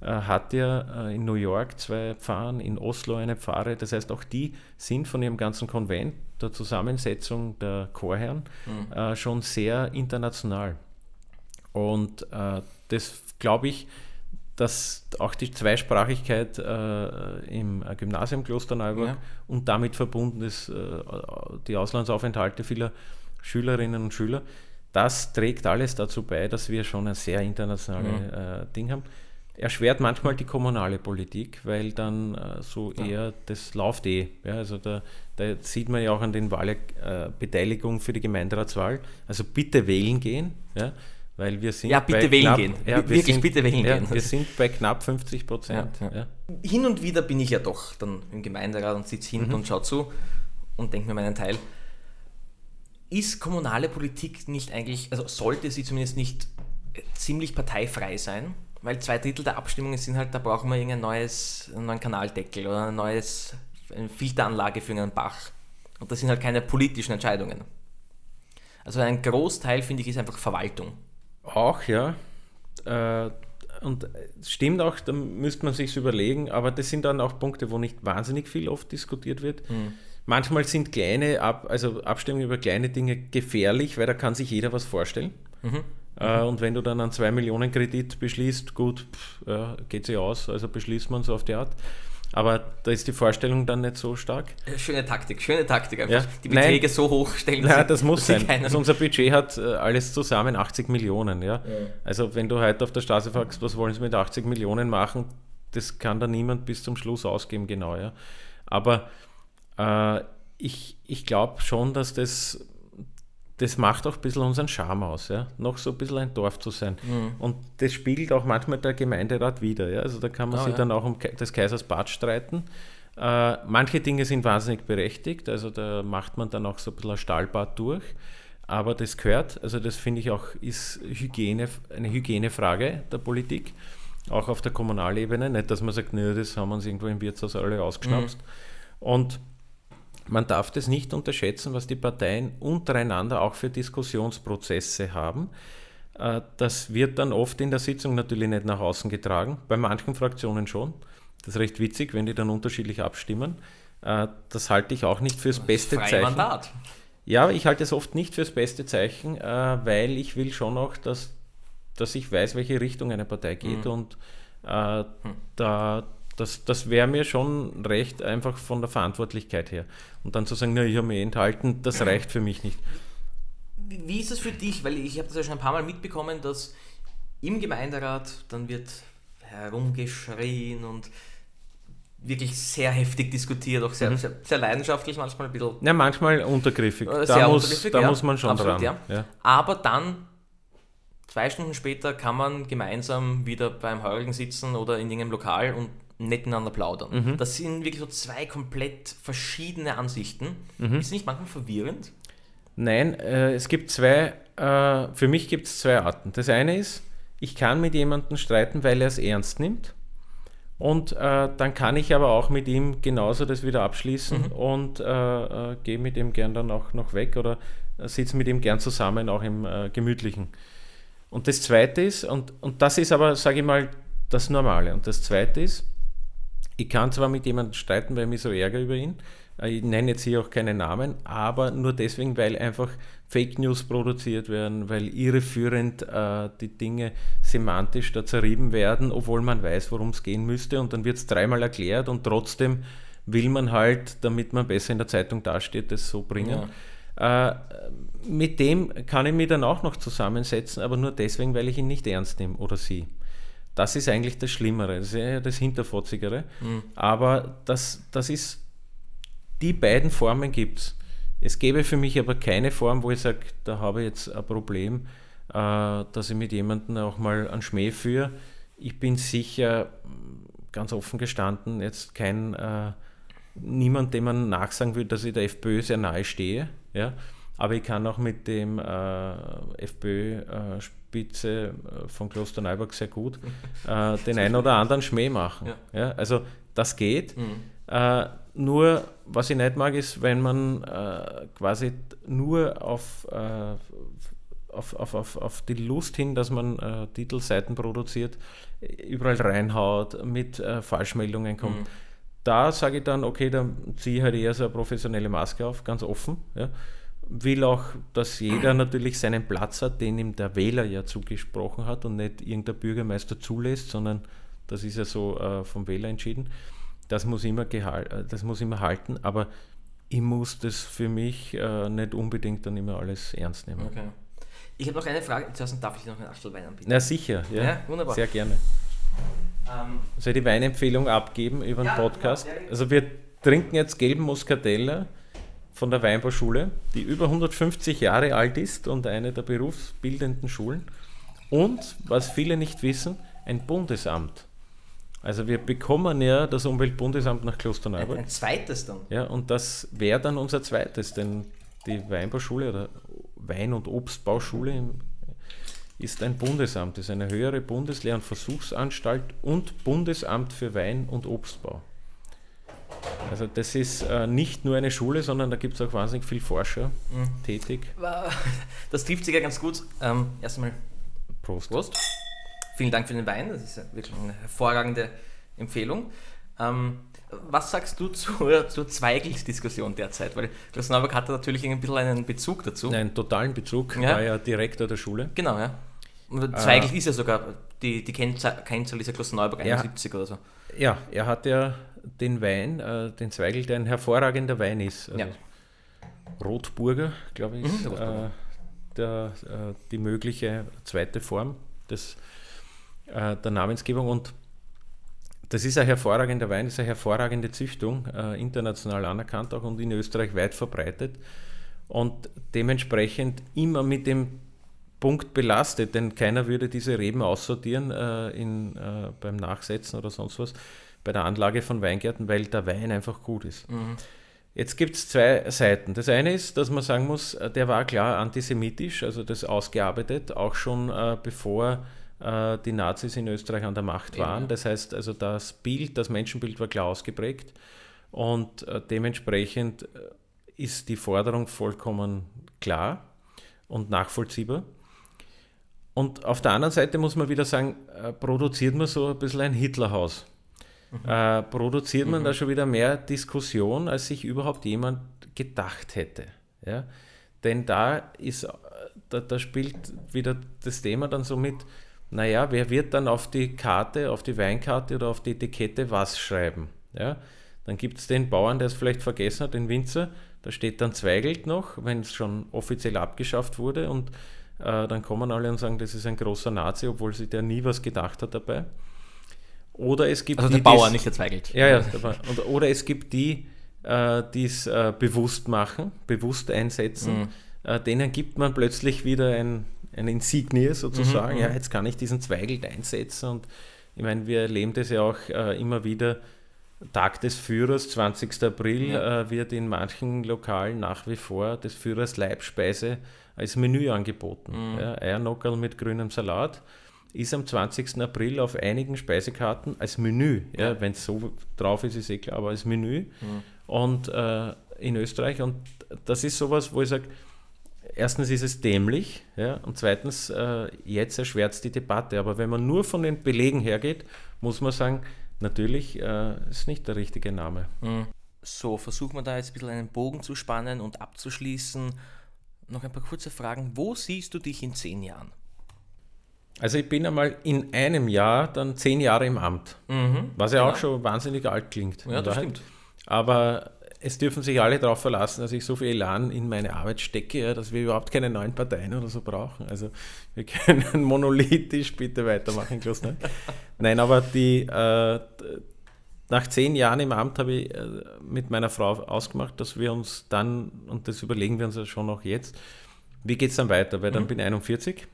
äh, hat ja äh, in New York zwei Pfarren, in Oslo eine Pfarre. Das heißt, auch die sind von ihrem ganzen Konvent, der Zusammensetzung der Chorherren, mhm. Äh, schon sehr international. Und das, glaube ich, dass auch die Zweisprachigkeit äh, im Gymnasium Klosterneuburg ja. und damit verbunden ist äh, die Auslandsaufenthalte vieler Schülerinnen und Schüler, das trägt alles dazu bei, dass wir schon ein sehr internationales mhm. äh, Ding haben. Erschwert manchmal die kommunale Politik, weil dann äh, so ja. eher das läuft eh. Ja, also da, da, sieht man ja auch an den Wahlbeteiligungen für die Gemeinderatswahl. Also bitte wählen gehen. Ja weil wir sind
ja, bitte wählen knapp, gehen. Ja, Wirklich,
sind,
bitte wählen
ja,
gehen.
Wir sind bei knapp 50 Prozent. Ja,
Hin und wieder bin ich ja doch dann im Gemeinderat und sitze hinten mhm. und schaue zu und denke mir meinen Teil. Ist kommunale Politik nicht eigentlich, also sollte sie zumindest nicht ziemlich parteifrei sein? Weil zwei Drittel der Abstimmungen sind halt, da brauchen wir irgendein neues, einen neuen Kanaldeckel oder ein neues, eine Filteranlage für einen Bach. Und das sind halt keine politischen Entscheidungen. Also ein Großteil, finde ich, ist einfach Verwaltung.
Auch, ja. Äh, und stimmt auch, da müsste man sich überlegen, aber das sind dann auch Punkte, wo nicht wahnsinnig viel oft diskutiert wird. Mhm. Manchmal sind kleine Ab also Abstimmungen über kleine Dinge gefährlich, weil da kann sich jeder was vorstellen. Mhm. Äh, und wenn du dann einen 2 Millionen Kredit beschließt, gut, pff, ja, geht sie aus, also beschließt man so auf die Art. Aber da ist die Vorstellung dann nicht so stark.
Schöne Taktik, schöne Taktik einfach. Ja. Die Beträge Nein. so hoch stellen.
Ja, das muss sein. Also unser Budget hat äh, alles zusammen 80 Millionen. Ja? ja? Also wenn du heute auf der Straße fragst, was wollen sie mit 80 Millionen machen, das kann da niemand bis zum Schluss ausgeben, genau. Ja? Aber äh, ich, ich glaube schon, dass das das macht auch ein bisschen unseren Charme aus, ja? noch so ein bisschen ein Dorf zu sein. Mhm. Und das spiegelt auch manchmal der Gemeinderat wieder. Ja? Also da kann man oh, sich ja. dann auch um des Kaisers Bad streiten. Äh, manche Dinge sind wahnsinnig berechtigt, also da macht man dann auch so ein bisschen ein Stahlbad durch. Aber das gehört, also das finde ich auch, ist Hygiene, eine Hygienefrage der Politik, auch auf der Kommunalebene. Nicht, dass man sagt, nee, das haben wir uns irgendwo im Wirtshaus alle ausgeschnapst. Mhm. Und man darf das nicht unterschätzen, was die Parteien untereinander auch für Diskussionsprozesse haben. Äh, das wird dann oft in der Sitzung natürlich nicht nach außen getragen, bei manchen Fraktionen schon. Das ist recht witzig, wenn die dann unterschiedlich abstimmen. Äh, das halte ich auch nicht fürs das beste Zeichen. Mandat. Ja, ich halte es oft nicht fürs beste Zeichen, äh, weil ich will schon auch, dass, dass ich weiß, welche Richtung eine Partei geht mhm. und äh, hm. da, das, das wäre mir schon recht, einfach von der Verantwortlichkeit her. Und dann zu sagen, na, ich habe mich enthalten, das reicht für mich nicht.
Wie ist es für dich? Weil ich habe das ja schon ein paar Mal mitbekommen, dass im Gemeinderat dann wird herumgeschrien und wirklich sehr heftig diskutiert, auch sehr, mhm. sehr, sehr, leidenschaftlich, manchmal ein bisschen.
Ja, manchmal untergriffig.
Äh, da, muss, untergriffig,
da ja, muss man schon absolut, dran.
Ja. Ja. Aber dann, zwei Stunden später, kann man gemeinsam wieder beim Heulen sitzen oder in irgendeinem Lokal und miteinander plaudern. Mhm. Das sind wirklich so zwei komplett verschiedene Ansichten. Mhm. Ist es nicht manchmal verwirrend?
Nein, äh, es gibt zwei, äh, für mich gibt es zwei Arten. Das eine ist, ich kann mit jemandem streiten, weil er es ernst nimmt. Und äh, dann kann ich aber auch mit ihm genauso das wieder abschließen mhm. und äh, äh, gehe mit ihm gern dann auch noch weg oder sitze mit ihm gern zusammen, auch im äh, Gemütlichen. Und das Zweite ist, und, und das ist aber, sage ich mal, das Normale. Und das Zweite ist, ich kann zwar mit jemandem streiten, weil ich mich so ärgere über ihn, äh, ich nenne jetzt hier auch keine Namen, aber nur deswegen, weil einfach Fake News produziert werden, weil irreführend äh, die Dinge semantisch da zerrieben werden, obwohl man weiß, worum es gehen müsste und dann wird es dreimal erklärt und trotzdem will man halt, damit man besser in der Zeitung dasteht, das so bringen. Ja. Äh, mit dem kann ich mich dann auch noch zusammensetzen, aber nur deswegen, weil ich ihn nicht ernst nehme oder sie. Das ist eigentlich das Schlimmere, das ist das Hinterfotzigere. Mhm. Aber das, das ist, die beiden Formen gibt es. Es gäbe für mich aber keine Form, wo ich sage, da habe ich jetzt ein Problem, äh, dass ich mit jemandem auch mal einen Schmäh führe. Ich bin sicher, ganz offen gestanden, jetzt kein, äh, niemand, dem man nachsagen will, dass ich der FPÖ sehr nahe stehe. Ja? Aber ich kann auch mit dem äh, FPÖ-Spitze äh, von Klosterneuburg sehr gut [LAUGHS] äh, den einen oder anderen Schmäh machen. Ja. ja also das geht. Mhm. Äh, nur, was ich nicht mag, ist, wenn man äh, quasi nur auf, äh, auf, auf, auf, auf die Lust hin, dass man äh, Titelseiten produziert, überall reinhaut, mit äh, Falschmeldungen kommt. Mhm. Da sage ich dann, okay, dann ziehe ich halt eher so eine professionelle Maske auf, ganz offen. Ja. Will auch, dass jeder natürlich seinen Platz hat, den ihm der Wähler ja zugesprochen hat und nicht irgendein Bürgermeister zulässt, sondern das ist ja so äh, vom Wähler entschieden das muss immer, äh, das muss immer halten, aber ich muss das für mich äh, nicht unbedingt dann immer alles ernst nehmen. Okay.
Ich habe noch eine Frage, zuerst darf ich noch einen Achtel Wein
anbieten? Na sicher, ja, ja wunderbar. sehr gerne. Ähm, Soll ich die Weinempfehlung abgeben über den ja, Podcast? Ja, also wir trinken jetzt gelben Muscatella von der Weinbauschule, die über 150 Jahre alt ist und eine der berufsbildenden Schulen. Und, was viele nicht wissen, ein Bundesamt also wir bekommen ja das Umweltbundesamt nach Klosterneuburg.
Ein, ein zweites dann?
Ja, und das wäre dann unser zweites, denn die Weinbauschule oder Wein- und Obstbauschule ist ein Bundesamt, ist eine höhere Bundeslehr- und Versuchsanstalt und Bundesamt für Wein- und Obstbau. Also das ist äh, nicht nur eine Schule, sondern da gibt es auch wahnsinnig viele Forscher mhm. tätig.
Das trifft sich ja ganz gut. Ähm, erstmal Prost. Prost. Vielen Dank für den Wein, das ist wirklich eine hervorragende Empfehlung. Ähm, was sagst du [LAUGHS] zur, zur Zweigelt-Diskussion derzeit? Weil Klaus Neuberg hatte natürlich ein bisschen einen Bezug dazu.
Einen totalen Bezug, ja. war ja Direktor der Schule.
Genau, ja. Und Zweigelt äh, ist ja sogar, die, die Kennzahl ist ja Klaus Neuberg 71 ja, oder so.
Ja, er hat ja den Wein, äh, den Zweigelt, der ein hervorragender Wein ist. Also ja. Rotburger, glaube ich, ist mhm, äh, der, äh, die mögliche zweite Form des äh, der Namensgebung und das ist ein hervorragender Wein, das ist eine hervorragende Züchtung, äh, international anerkannt auch und in Österreich weit verbreitet und dementsprechend immer mit dem Punkt belastet, denn keiner würde diese Reben aussortieren äh, in, äh, beim Nachsetzen oder sonst was bei der Anlage von Weingärten, weil der Wein einfach gut ist. Mhm. Jetzt gibt es zwei Seiten. Das eine ist, dass man sagen muss, äh, der war klar antisemitisch, also das ausgearbeitet, auch schon äh, bevor äh, die Nazis in Österreich an der Macht waren. Das heißt, also das Bild, das Menschenbild war klar ausgeprägt und äh, dementsprechend ist die Forderung vollkommen klar und nachvollziehbar. Und auf der anderen Seite muss man wieder sagen, produziert man so ein bisschen ein Hitlerhaus. Mhm. Äh, produziert man mhm. da schon wieder mehr Diskussion, als sich überhaupt jemand gedacht hätte. Ja? denn da ist, da, da spielt wieder das Thema dann so mit, naja, wer wird dann auf die Karte, auf die Weinkarte oder auf die Etikette was schreiben? Ja? Dann gibt es den Bauern, der es vielleicht vergessen hat, den Winzer, da steht dann Zweigelt noch, wenn es schon offiziell abgeschafft wurde und äh, dann kommen alle und sagen, das ist ein großer Nazi, obwohl sich der nie was gedacht hat dabei. Oder es gibt
also
die,
der Bauer, nicht der Zweigelt.
ja, ja. Oder, oder es gibt die, äh, die es äh, bewusst machen, bewusst einsetzen. Äh, denen gibt man plötzlich wieder ein, ein Insignie sozusagen. ja, jetzt kann ich diesen Zweigelt einsetzen. Und ich meine, wir erleben das ja auch äh, immer wieder. Tag des Führers, 20. April,
Ja.
äh, wird in manchen Lokalen nach wie vor des Führers Leibspeise als Menü angeboten. Ja, Eiernockerl mit grünem Salat ist am 20. April auf einigen Speisekarten als Menü. Ja, Wenn es so drauf ist, ist eh klar, aber als Menü. Und äh, in Österreich, und das ist sowas, wo ich sage, erstens ist es dämlich ja, und zweitens, äh, jetzt erschwert es die Debatte. Aber wenn man nur von den Belegen hergeht, muss man sagen, natürlich äh, ist nicht der richtige Name.
So, versuchen wir da jetzt ein bisschen einen Bogen zu spannen und abzuschließen. Noch ein paar kurze Fragen. Wo siehst du dich in zehn Jahren?
Also ich bin einmal in einem Jahr dann zehn Jahre im Amt, was ja auch
genau.
schon wahnsinnig alt klingt.
Ja, das stimmt.
Aber es dürfen sich alle darauf verlassen, dass ich so viel Elan in meine Arbeit stecke, ja, dass wir überhaupt keine neuen Parteien oder so brauchen. Also wir [LAUGHS] können monolithisch bitte weitermachen, Klaus, ne? Nein, aber die, äh, nach zehn Jahren im Amt habe ich äh, mit meiner Frau ausgemacht, dass wir uns dann, und das überlegen wir uns ja schon auch jetzt, wie geht es dann weiter? Weil dann bin ich 41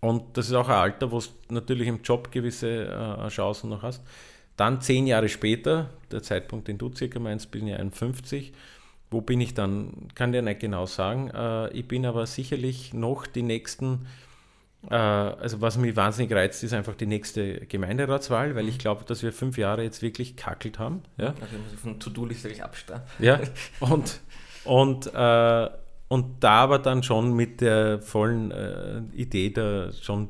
und das ist auch ein Alter, wo du natürlich im Job gewisse äh, Chancen noch hast. Dann zehn Jahre später, der Zeitpunkt, den du circa meinst, bin ich 51. Wo bin ich dann? Kann dir nicht genau sagen. Äh, ich bin aber sicherlich noch die nächsten, äh, also was mich wahnsinnig reizt, ist einfach die nächste Gemeinderatswahl, weil ich glaube, dass wir fünf Jahre jetzt wirklich kackelt haben. Ja?
Also ich muss von To-Do-Liste gleich abstarren.
Ja, und, und, äh, und da aber dann schon mit der vollen äh, Idee, da schon,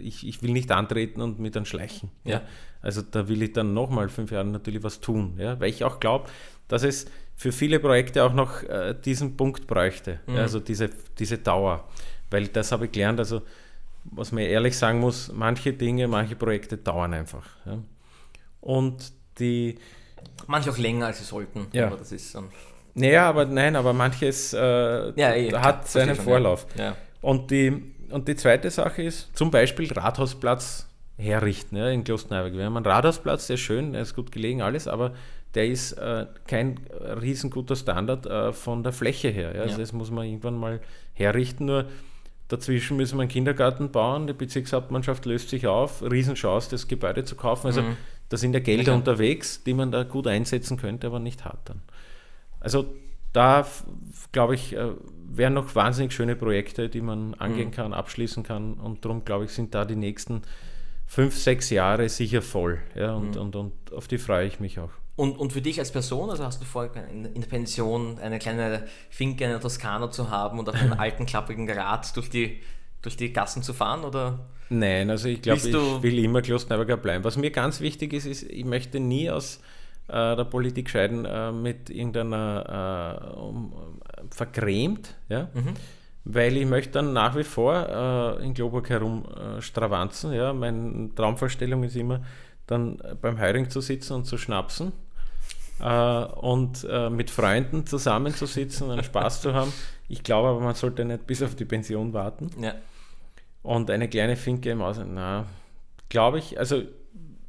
ich, ich will nicht antreten und mit dann schleichen.
Ja.
Also da will ich dann nochmal fünf Jahre natürlich was tun, ja? weil ich auch glaube, dass es für viele Projekte auch noch äh, diesen Punkt bräuchte, ja, also diese, diese Dauer. Weil das habe ich gelernt, also was man ehrlich sagen muss, manche Dinge, manche Projekte dauern einfach. Ja? Und die,
Manche auch länger, als sie sollten.
Ja.
Aber das ist dann.
Naja, aber nein, aber manches äh,
Ja, eh, klar,
hat seinen
schon,
Vorlauf.
Ja.
Und, die, und die zweite Sache ist zum Beispiel Rathausplatz herrichten ja, in Klosterneuburg. Wir haben einen Rathausplatz, der ist schön, der ist gut gelegen, alles, aber der ist äh, kein riesenguter Standard äh, von der Fläche her. Ja. Also das muss man irgendwann mal herrichten. Nur dazwischen müssen wir einen Kindergarten bauen, die Bezirkshauptmannschaft löst sich auf, Riesenchance, das Gebäude zu kaufen. Also da sind ja Gelder unterwegs, die man da gut einsetzen könnte, aber nicht hat dann. Also da glaube ich, äh, wären noch wahnsinnig schöne Projekte, die man angehen kann, abschließen kann. Und darum glaube ich, sind da die nächsten fünf, sechs Jahre sicher voll. Ja, und, und, und auf die freue ich mich auch.
Und, und für dich als Person, also hast du vor, in, in der Pension eine kleine Finke, eine Toskana zu haben und auf einem [LAUGHS] alten, klapprigen Rad durch die, durch die Gassen zu fahren? Oder?
Nein, also ich glaube, ich will immer Klosterneuburger bleiben. Was mir ganz wichtig ist, ist, ich möchte nie aus der Politik scheiden äh, mit irgendeiner äh, um, vergrämt, ja? weil ich möchte dann nach wie vor äh, in Globurg herum äh. Ja? Meine Traumvorstellung ist immer, dann äh, beim Heiring zu sitzen und zu schnapsen äh, und äh, mit Freunden zusammenzusitzen und Spaß zu haben. Ich glaube aber, man sollte nicht bis auf die Pension warten.
Ja.
Und eine kleine Finke im Ausland, na, glaube ich, also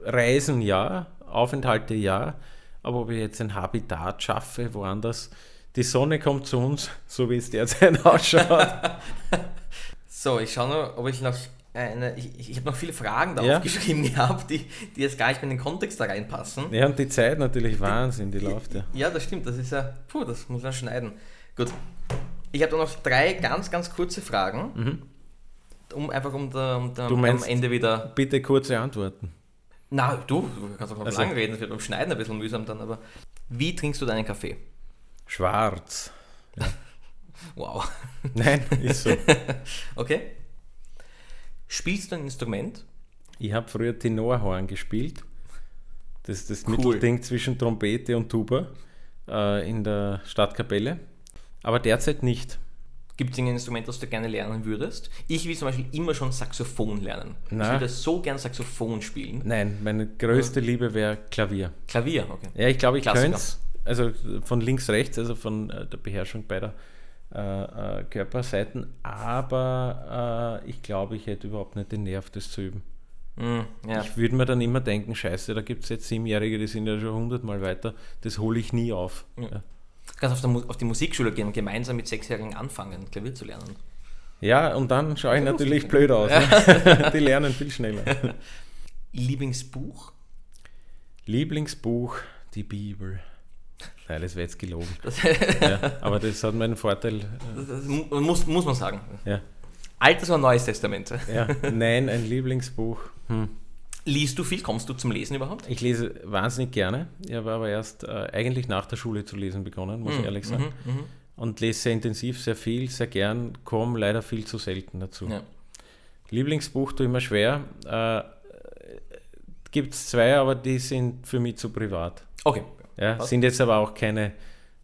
Reisen ja, Aufenthalte ja, aber ob ich jetzt ein Habitat schaffe, woanders, die Sonne kommt zu uns, [LAUGHS] so wie es derzeit [LAUGHS] ausschaut. [LAUGHS]
So, ich schaue nur, ob ich noch eine. Ich, ich, habe noch viele Fragen da
Ja.
aufgeschrieben gehabt, die, die jetzt gar nicht mehr in den Kontext da reinpassen.
ja, und die Zeit natürlich Wahnsinn, die läuft ja.
Ja, das stimmt, das ist ja. Puh, das muss man schneiden. Gut. Ich habe da noch drei ganz, ganz kurze Fragen. Um einfach um, da, um da,
Mhm.
Am Ende wieder.
Bitte kurze Antworten.
Na, du, du kannst auch noch
Also-
lang reden, das wird beim Schneiden ein bisschen mühsam dann, aber. Wie trinkst du deinen Kaffee?
Schwarz. [LAUGHS]
Wow. [LAUGHS]
Nein, ist so. [LAUGHS]
Okay. Spielst du ein Instrument?
Ich habe früher Tenorhorn gespielt. Das ist das
Cool.
Mittelding zwischen Trompete und Tuba äh, in der Stadtkapelle. Aber derzeit nicht.
Gibt es ein Instrument, das du gerne lernen würdest? Ich will zum Beispiel immer schon Saxophon lernen.
Na.
Ich würde so gern Saxophon spielen.
Nein, meine größte Liebe wäre Klavier.
Klavier, okay.
Ja, ich glaube, ich könnte es. Also von links, rechts, also von äh, der Beherrschung beider äh, äh, Körperseiten. Aber äh, ich glaube, ich hätte überhaupt nicht den Nerv, das zu üben.
Mm, ja.
Ich würde mir dann immer denken, scheiße, da gibt es jetzt Siebenjährige, die sind ja schon hundertmal weiter. Das hole ich nie auf. Ja.
Du kannst auf, der auf die Musikschule gehen und gemeinsam mit Sechsjährigen anfangen, Klavier zu lernen.
Ja, und dann schaue ich natürlich blöd aus. [LAUGHS] Ne? [LAUGHS] Die lernen viel schneller. [LAUGHS]
Lieblingsbuch?
Lieblingsbuch, die Bibel. Nein, das wäre jetzt gelogen. Ja, aber das hat meinen Vorteil.
mu- muss, muss man sagen.
Ja.
Altes oder Neues Testament?
Ja. Nein, ein Lieblingsbuch. Hm.
Liest du viel? Kommst du zum Lesen überhaupt?
Ich lese wahnsinnig gerne. Ich habe aber erst äh, eigentlich nach der Schule zu lesen begonnen, muss ich ehrlich sagen.
Mhm, mhm.
Und lese sehr intensiv, sehr viel, sehr gern, komme leider viel zu selten dazu.
Ja.
Lieblingsbuch tue ich mir schwer. Äh, Gibt es zwei, aber die sind für mich zu privat.
Okay.
Ja,
Was?
sind jetzt aber auch keine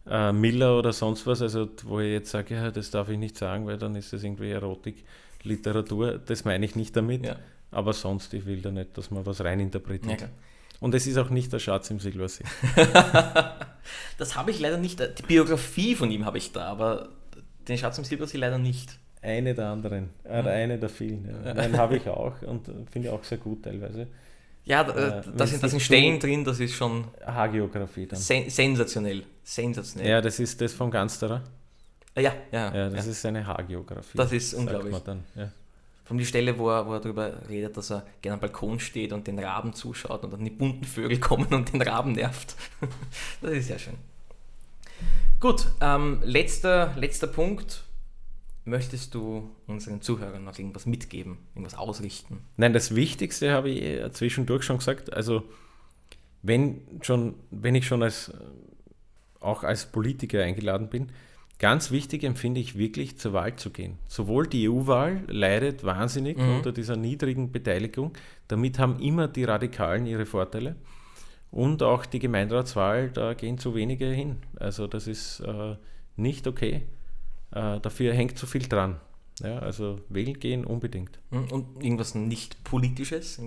äh, Miller oder sonst was, also wo ich jetzt sage, ja, das darf ich nicht sagen, weil dann ist das irgendwie Erotik, Literatur. Das meine ich nicht damit.
Ja.
Aber sonst, ich will da nicht, dass man was reininterpretiert.
Ja.
Und es ist auch nicht der Schatz im Silbersee. [LAUGHS]
Das habe ich leider nicht. Die Biografie von ihm habe ich da, aber den Schatz im Silbersee leider nicht.
Eine der anderen, äh,
Mhm.
eine der vielen. Ja. Nein, habe ich [LAUGHS] auch und äh, finde ich auch sehr gut teilweise.
Ja,
Äh,
äh,
wenn
da sind, da sind Stellen drin, das ist schon
Haargeografie dann.
sen sensationell. Sensationell.
Ja, das ist das von Gansterer.
Ja, ja,
Ja, das
ja.
ist eine Haargeografie.
Das ist
sagt
unglaublich.
man Dann. Ja.
Von die Stelle, wo er, wo er darüber redet, dass er gerne am Balkon steht und den Raben zuschaut und dann die bunten Vögel [LAUGHS] kommen und den Raben nervt. [LAUGHS] Das ist sehr schön. Gut, ähm, letzter, letzter Punkt. Möchtest du unseren Zuhörern noch irgendwas mitgeben, irgendwas ausrichten?
Nein, das Wichtigste habe ich zwischendurch schon gesagt. Also, wenn, schon, wenn ich schon als, äh, auch als Politiker eingeladen bin, ganz wichtig empfinde ich wirklich, zur Wahl zu gehen. Sowohl die EU-Wahl leidet wahnsinnig
Mhm.
unter dieser niedrigen Beteiligung. Damit haben immer die Radikalen ihre Vorteile. Und auch die Gemeinderatswahl, da gehen zu wenige hin. Also, das ist äh, nicht okay. Äh, dafür hängt zu viel dran. Ja, also wählen gehen unbedingt.
Hm? Und irgendwas nicht Politisches?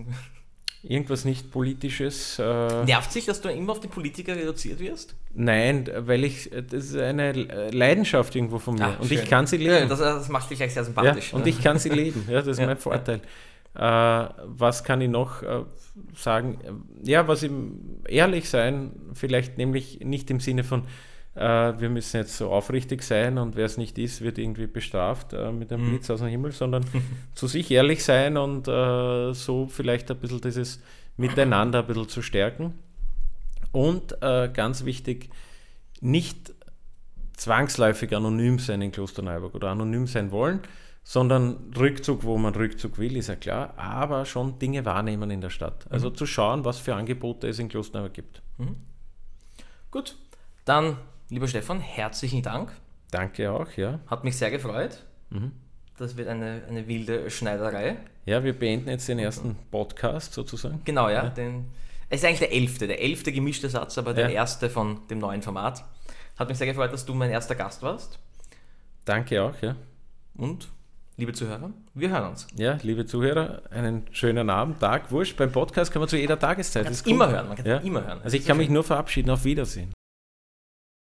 Irgendwas nicht Politisches. Äh,
Nervt sich, dass du immer auf die Politiker reduziert wirst?
Nein, weil ich, das ist eine Leidenschaft irgendwo von mir.
Ah,
und
schön.
ich kann sie
Ja,
leben.
das, das macht dich gleich sehr
Ja,
sympathisch.
und
ne?
ich kann sie leben. Ja, das ist [LAUGHS]
Ja,
mein Vorteil. Äh, was kann ich noch äh, sagen? Ja, was im ehrlich sein, vielleicht nämlich nicht im Sinne von, äh, wir müssen jetzt so aufrichtig sein und wer es nicht ist, wird irgendwie bestraft äh, mit einem
Mhm.
Blitz aus dem Himmel, sondern [LAUGHS] zu sich ehrlich sein und äh, so vielleicht ein bisschen dieses Miteinander ein bisschen zu stärken. Und äh, ganz wichtig, nicht zwangsläufig anonym sein in Klosterneuburg oder anonym sein wollen, sondern Rückzug, wo man Rückzug will, ist ja klar, aber schon Dinge wahrnehmen in der Stadt. Also zu schauen, was für Angebote es in Klosterneuburg gibt.
Gut, dann, lieber Stefan, herzlichen Dank.
Danke auch, ja.
Hat mich sehr gefreut.
Mhm.
Das wird eine, eine wilde Schneiderei.
Ja, wir beenden jetzt den ersten Podcast sozusagen.
Genau, ja. Den, es ist eigentlich der elfte, der elfte gemischte Satz, aber der
Ja.
erste von dem neuen Format. Hat mich sehr gefreut, dass du mein erster Gast warst.
Danke auch, ja.
Und, liebe Zuhörer, wir hören uns.
Ja, liebe Zuhörer, einen schönen Abend, Tag, wurscht. Beim Podcast kann man zu jeder Tageszeit.
Man kann immer hören, man kann
Ja.
immer hören.
Also ich kann mich nur verabschieden, auf Wiedersehen.